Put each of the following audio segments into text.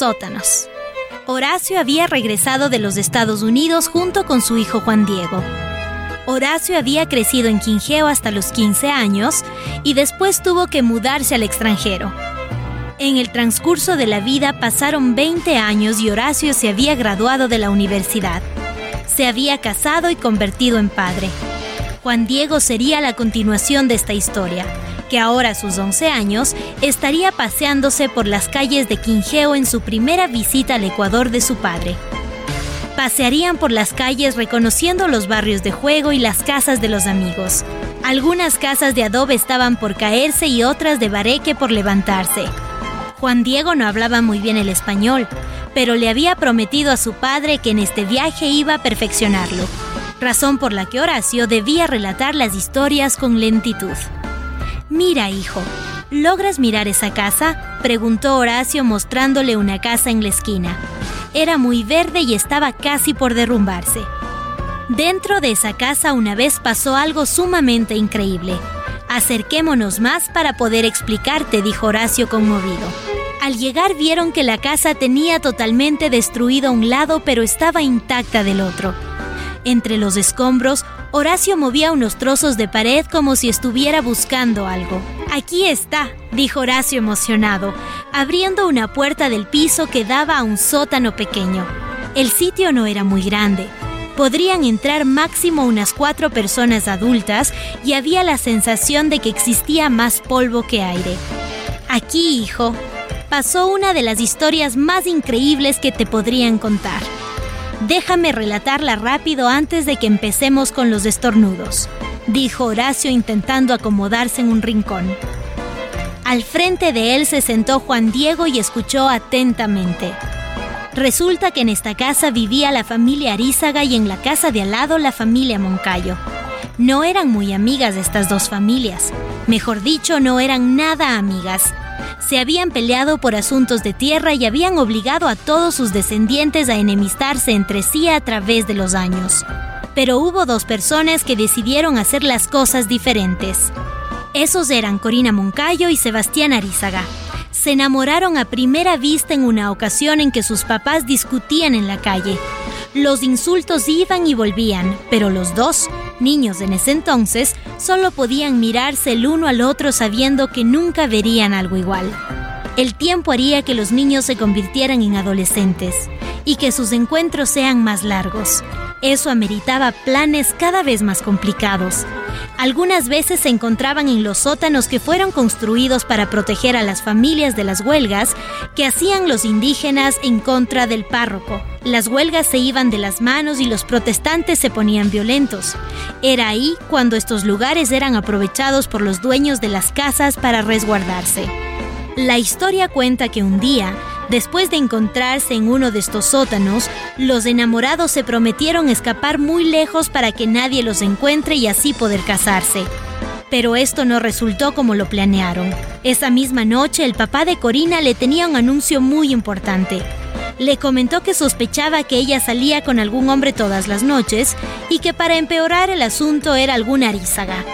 sótanos. Horacio había regresado de los Estados Unidos junto con su hijo Juan Diego. Horacio había crecido en Quingeo hasta los 15 años y después tuvo que mudarse al extranjero. En el transcurso de la vida pasaron 20 años y Horacio se había graduado de la universidad. Se había casado y convertido en padre. Juan Diego sería la continuación de esta historia, que ahora a sus 11 años estaría paseándose por las calles de Quingeo en su primera visita al Ecuador de su padre. Pasearían por las calles reconociendo los barrios de juego y las casas de los amigos. Algunas casas de adobe estaban por caerse y otras de bareque por levantarse. Juan Diego no hablaba muy bien el español, pero le había prometido a su padre que en este viaje iba a perfeccionarlo, razón por la que Horacio debía relatar las historias con lentitud. Mira, hijo, ¿logras mirar esa casa? preguntó Horacio mostrándole una casa en la esquina. Era muy verde y estaba casi por derrumbarse. Dentro de esa casa una vez pasó algo sumamente increíble. Acerquémonos más para poder explicarte, dijo Horacio conmovido. Al llegar vieron que la casa tenía totalmente destruido un lado pero estaba intacta del otro. Entre los escombros, Horacio movía unos trozos de pared como si estuviera buscando algo. Aquí está, dijo Horacio emocionado, abriendo una puerta del piso que daba a un sótano pequeño. El sitio no era muy grande. Podrían entrar máximo unas cuatro personas adultas y había la sensación de que existía más polvo que aire. Aquí, hijo, pasó una de las historias más increíbles que te podrían contar. Déjame relatarla rápido antes de que empecemos con los estornudos, dijo Horacio intentando acomodarse en un rincón. Al frente de él se sentó Juan Diego y escuchó atentamente. Resulta que en esta casa vivía la familia Arízaga y en la casa de al lado la familia Moncayo. No eran muy amigas estas dos familias. Mejor dicho, no eran nada amigas se habían peleado por asuntos de tierra y habían obligado a todos sus descendientes a enemistarse entre sí a través de los años. Pero hubo dos personas que decidieron hacer las cosas diferentes. Esos eran Corina Moncayo y Sebastián Arizaga. Se enamoraron a primera vista en una ocasión en que sus papás discutían en la calle. Los insultos iban y volvían, pero los dos, niños en ese entonces, solo podían mirarse el uno al otro sabiendo que nunca verían algo igual. El tiempo haría que los niños se convirtieran en adolescentes y que sus encuentros sean más largos. Eso ameritaba planes cada vez más complicados. Algunas veces se encontraban en los sótanos que fueron construidos para proteger a las familias de las huelgas que hacían los indígenas en contra del párroco. Las huelgas se iban de las manos y los protestantes se ponían violentos. Era ahí cuando estos lugares eran aprovechados por los dueños de las casas para resguardarse. La historia cuenta que un día, Después de encontrarse en uno de estos sótanos, los enamorados se prometieron escapar muy lejos para que nadie los encuentre y así poder casarse. Pero esto no resultó como lo planearon. Esa misma noche el papá de Corina le tenía un anuncio muy importante. Le comentó que sospechaba que ella salía con algún hombre todas las noches y que para empeorar el asunto era alguna arízaga.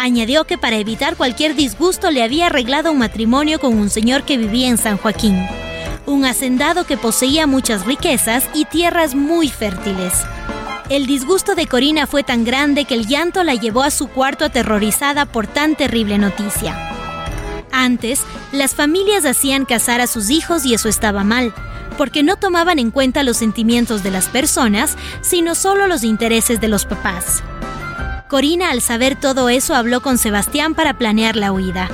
Añadió que para evitar cualquier disgusto le había arreglado un matrimonio con un señor que vivía en San Joaquín un hacendado que poseía muchas riquezas y tierras muy fértiles. El disgusto de Corina fue tan grande que el llanto la llevó a su cuarto aterrorizada por tan terrible noticia. Antes, las familias hacían casar a sus hijos y eso estaba mal, porque no tomaban en cuenta los sentimientos de las personas, sino solo los intereses de los papás. Corina al saber todo eso habló con Sebastián para planear la huida.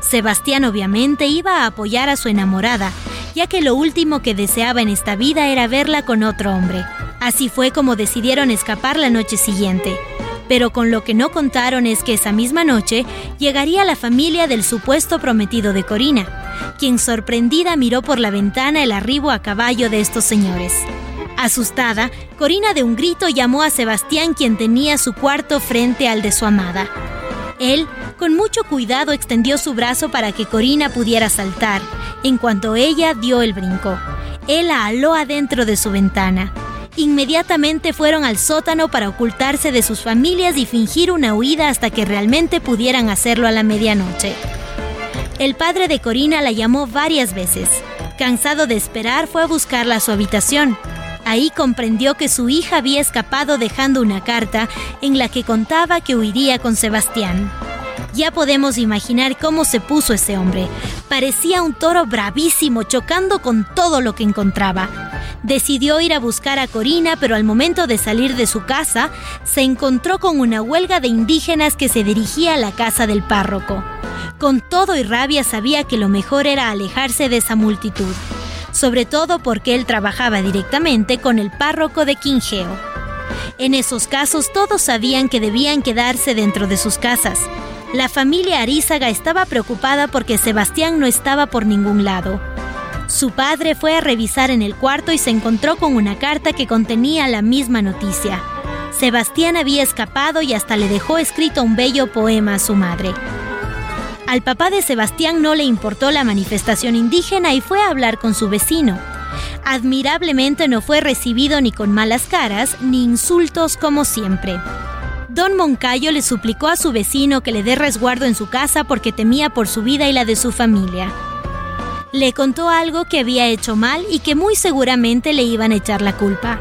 Sebastián obviamente iba a apoyar a su enamorada, ya que lo último que deseaba en esta vida era verla con otro hombre. Así fue como decidieron escapar la noche siguiente. Pero con lo que no contaron es que esa misma noche llegaría la familia del supuesto prometido de Corina, quien sorprendida miró por la ventana el arribo a caballo de estos señores. Asustada, Corina de un grito llamó a Sebastián quien tenía su cuarto frente al de su amada. Él, con mucho cuidado, extendió su brazo para que Corina pudiera saltar, en cuanto ella dio el brinco. Él la aló adentro de su ventana. Inmediatamente fueron al sótano para ocultarse de sus familias y fingir una huida hasta que realmente pudieran hacerlo a la medianoche. El padre de Corina la llamó varias veces. Cansado de esperar, fue a buscarla a su habitación. Ahí comprendió que su hija había escapado dejando una carta en la que contaba que huiría con Sebastián. Ya podemos imaginar cómo se puso ese hombre. Parecía un toro bravísimo, chocando con todo lo que encontraba. Decidió ir a buscar a Corina, pero al momento de salir de su casa, se encontró con una huelga de indígenas que se dirigía a la casa del párroco. Con todo y rabia sabía que lo mejor era alejarse de esa multitud, sobre todo porque él trabajaba directamente con el párroco de Quingeo. En esos casos todos sabían que debían quedarse dentro de sus casas. La familia Arízaga estaba preocupada porque Sebastián no estaba por ningún lado. Su padre fue a revisar en el cuarto y se encontró con una carta que contenía la misma noticia. Sebastián había escapado y hasta le dejó escrito un bello poema a su madre. Al papá de Sebastián no le importó la manifestación indígena y fue a hablar con su vecino. Admirablemente no fue recibido ni con malas caras ni insultos como siempre. Don Moncayo le suplicó a su vecino que le dé resguardo en su casa porque temía por su vida y la de su familia. Le contó algo que había hecho mal y que muy seguramente le iban a echar la culpa.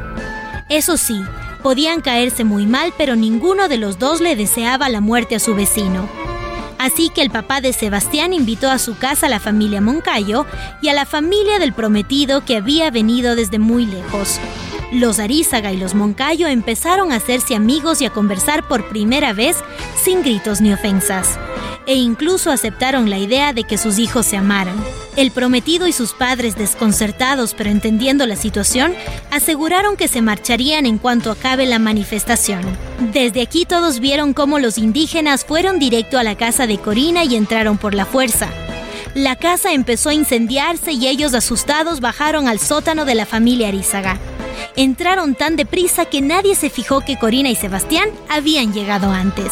Eso sí, podían caerse muy mal, pero ninguno de los dos le deseaba la muerte a su vecino. Así que el papá de Sebastián invitó a su casa a la familia Moncayo y a la familia del prometido que había venido desde muy lejos. Los Arízaga y los Moncayo empezaron a hacerse amigos y a conversar por primera vez sin gritos ni ofensas e incluso aceptaron la idea de que sus hijos se amaran. El prometido y sus padres, desconcertados pero entendiendo la situación, aseguraron que se marcharían en cuanto acabe la manifestación. Desde aquí todos vieron cómo los indígenas fueron directo a la casa de Corina y entraron por la fuerza. La casa empezó a incendiarse y ellos asustados bajaron al sótano de la familia Arizaga. Entraron tan deprisa que nadie se fijó que Corina y Sebastián habían llegado antes.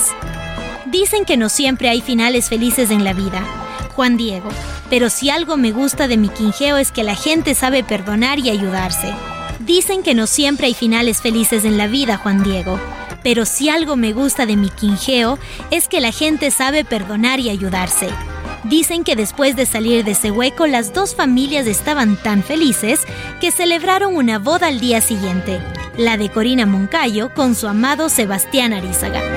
Dicen que no siempre hay finales felices en la vida. Juan Diego, pero si algo me gusta de mi quinjeo es que la gente sabe perdonar y ayudarse. Dicen que no siempre hay finales felices en la vida, Juan Diego. Pero si algo me gusta de mi quinjeo es que la gente sabe perdonar y ayudarse. Dicen que después de salir de ese hueco las dos familias estaban tan felices que celebraron una boda al día siguiente, la de Corina Moncayo con su amado Sebastián Arizaga.